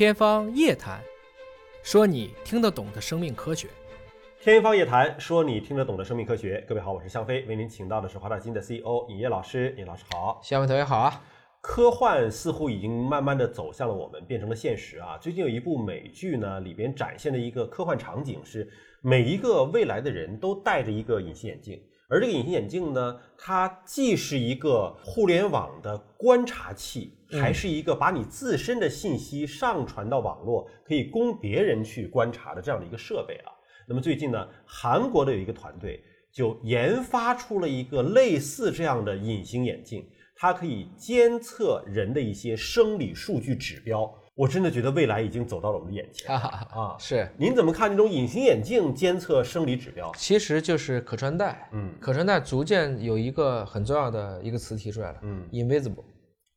天方夜谭，说你听得懂的生命科学。天方夜谭，说你听得懂的生命科学。各位好，我是向飞，为您请到的是华大基因的 CEO 尹烨老师。尹老师好。向飞同学好啊。科幻似乎已经慢慢的走向了我们，变成了现实啊。最近有一部美剧呢，里边展现的一个科幻场景是，每一个未来的人都戴着一个隐形眼镜，而这个隐形眼镜呢，它既是一个互联网的观察器，还是一个把你自身的信息上传到网络，可以供别人去观察的这样的一个设备啊。那么最近呢，韩国的有一个团队就研发出了一个类似这样的隐形眼镜。它可以监测人的一些生理数据指标，我真的觉得未来已经走到了我们的眼前啊！是，您怎么看这种隐形眼镜监测生理指标？其实就是可穿戴，嗯，可穿戴逐渐有一个很重要的一个词提出来了，嗯，invisible。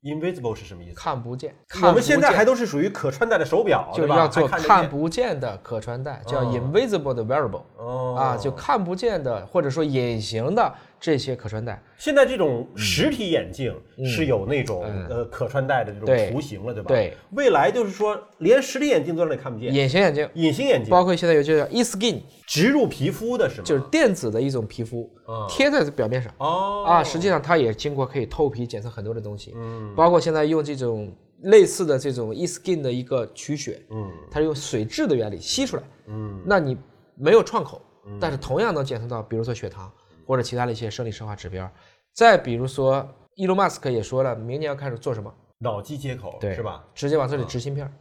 Invisible 是什么意思？看不见。我们现在还都是属于可穿戴的手表，就要做看不见的可穿戴，叫 invisible 的 wearable。哦，啊，就看不见的或者说隐形的这些可穿戴。现在这种实体眼镜是有那种呃可穿戴的这种图形了，对吧？对。未来就是说，连实体眼镜都让你看不见。隐形眼镜，隐形眼镜，包括现在有叫 e skin，植入皮肤的是吗？就是电子的一种皮肤，贴在表面上。哦。啊，实际上它也经过可以透皮检测很多的东西。嗯。包括现在用这种类似的这种 e skin 的一个取血，嗯，它是用水质的原理吸出来。嗯。那你没有创口，但是同样能检测到，比如说血糖或者其他的一些生理生化指标。再比如说，伊隆马斯克也说了，明年要开始做什么？脑机接口，对，是吧？直接往这里植芯片。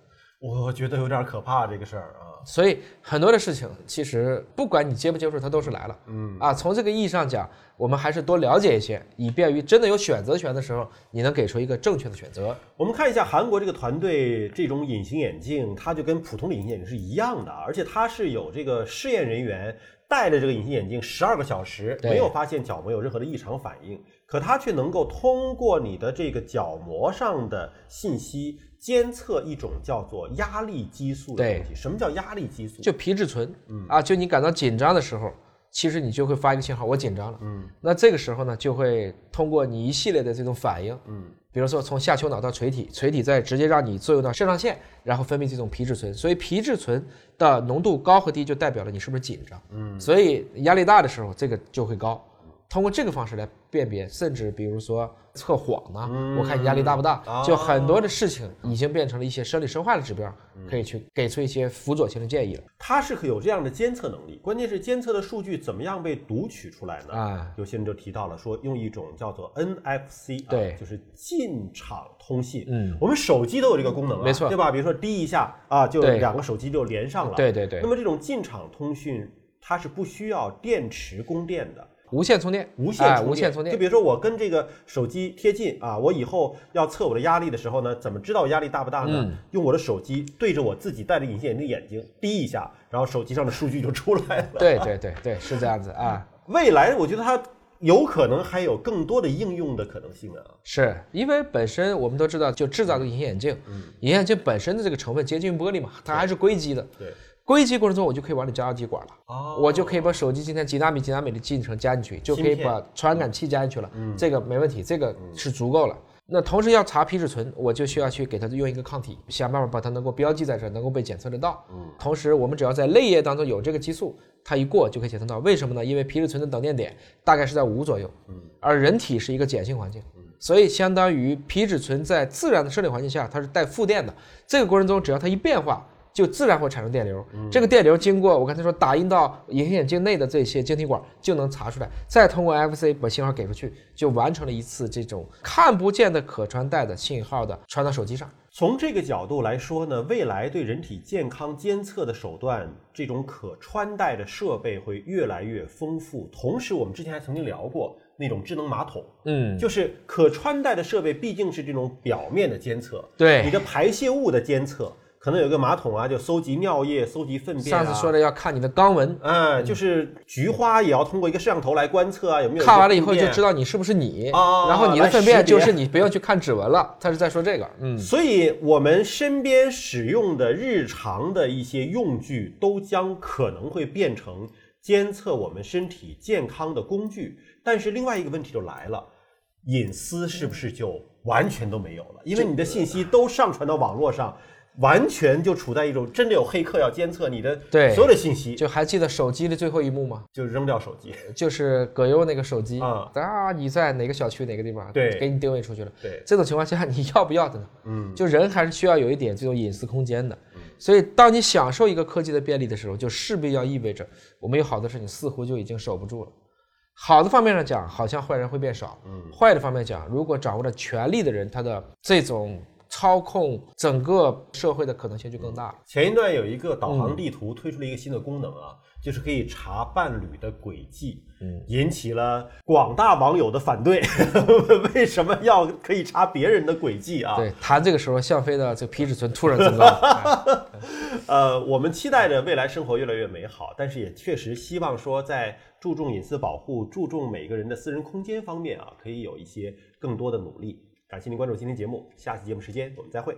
我觉得有点可怕，这个事儿啊。所以很多的事情，其实不管你接不接受，它都是来了。嗯啊，从这个意义上讲，我们还是多了解一些，以便于真的有选择权的时候，你能给出一个正确的选择。我们看一下韩国这个团队，这种隐形眼镜，它就跟普通的隐形眼镜是一样的，而且它是有这个试验人员戴着这个隐形眼镜十二个小时，没有发现角膜有任何的异常反应，可它却能够通过你的这个角膜上的信息。监测一种叫做压力激素的东西。什么叫压力激素？就皮质醇。嗯啊，就你感到紧张的时候，其实你就会发一个信号，我紧张了。嗯，那这个时候呢，就会通过你一系列的这种反应。嗯，比如说从下丘脑到垂体，垂体再直接让你作用到肾上腺，然后分泌这种皮质醇。所以皮质醇的浓度高和低，就代表了你是不是紧张。嗯，所以压力大的时候，这个就会高。通过这个方式来辨别，甚至比如说测谎呢，我看你压力大不大，就很多的事情已经变成了一些生理生化的指标，可以去给出一些辅佐性的建议了。它是可有这样的监测能力，关键是监测的数据怎么样被读取出来呢？啊，有些人就提到了说用一种叫做 NFC，对，就是进场通信。嗯，我们手机都有这个功能了，没错，对吧？比如说滴一下啊，就两个手机就连上了。对对对。那么这种进场通讯，它是不需要电池供电的。无线充电，无线无线充电。就比如说我跟这个手机贴近啊，我以后要测我的压力的时候呢，怎么知道压力大不大呢？用我的手机对着我自己戴着隐形眼镜的眼睛滴一下，然后手机上的数据就出来了。对对对对，是这样子啊。未来我觉得它有可能还有更多的应用的可能性啊。是因为本身我们都知道，就制造个隐形眼镜，隐形眼镜本身的这个成分接近玻璃嘛，它还是硅基的。对。硅基过程中，我就可以往里加二极管了。哦，我就可以把手机今天几纳米、几纳米的进程加进去，就可以把传感器加进去了。嗯，这个没问题，这个是足够了。那同时要查皮质醇，我就需要去给它用一个抗体，想办法把它能够标记在这，能够被检测得到。嗯，同时我们只要在泪液当中有这个激素，它一过就可以检测到。为什么呢？因为皮质醇的等电点大概是在五左右。嗯，而人体是一个碱性环境，所以相当于皮质醇在自然的生理环境下它是带负电的。这个过程中，只要它一变化。就自然会产生电流，这个电流经过我刚才说打印到隐形眼镜内的这些晶体管就能查出来，再通过 NFC 把信号给出去，就完成了一次这种看不见的可穿戴的信号的传到手机上。从这个角度来说呢，未来对人体健康监测的手段，这种可穿戴的设备会越来越丰富。同时，我们之前还曾经聊过那种智能马桶，嗯，就是可穿戴的设备毕竟是这种表面的监测，对你的排泄物的监测。可能有个马桶啊，就搜集尿液、搜集粪便啊。上次说的要看你的肛门，嗯，就是菊花也要通过一个摄像头来观测啊，有没有？看完了以后就知道你是不是你，然后你的粪便就是你，不用去看指纹了。他是在说这个，嗯。所以我们身边使用的日常的一些用具，都将可能会变成监测我们身体健康的工具。但是另外一个问题就来了，隐私是不是就完全都没有了？因为你的信息都上传到网络上。完全就处在一种真的有黑客要监测你的对所有的信息，就还记得手机的最后一幕吗？就扔掉手机。就是葛优那个手机啊啊，你在哪个小区哪个地方？对给你定位出去了。对，这种情况下，你要不要的呢？嗯，就人还是需要有一点这种隐私空间的。所以，当你享受一个科技的便利的时候，就势必要意味着我们有好多事情似乎就已经守不住了。好的方面上讲，好像坏人会变少；嗯坏的方面讲，如果掌握了权力的人，他的这种操控整个社会的可能性就更大了。前一段有一个导嗯航地图推出了一个新的功能啊，就是可以查伴侣的轨迹，嗯，引起了广大网友的反对。为什么要可以查别人的轨迹啊？对，谈这个时候，向飞的这个皮质醇突然增高 呃，我们期待着未来生活越来越美好，但是也确实希望说，在注重隐私保护、注重每个人的私人空间方面啊，可以有一些更多的努力。感谢您关注今天节目，下期节目时间我们再会。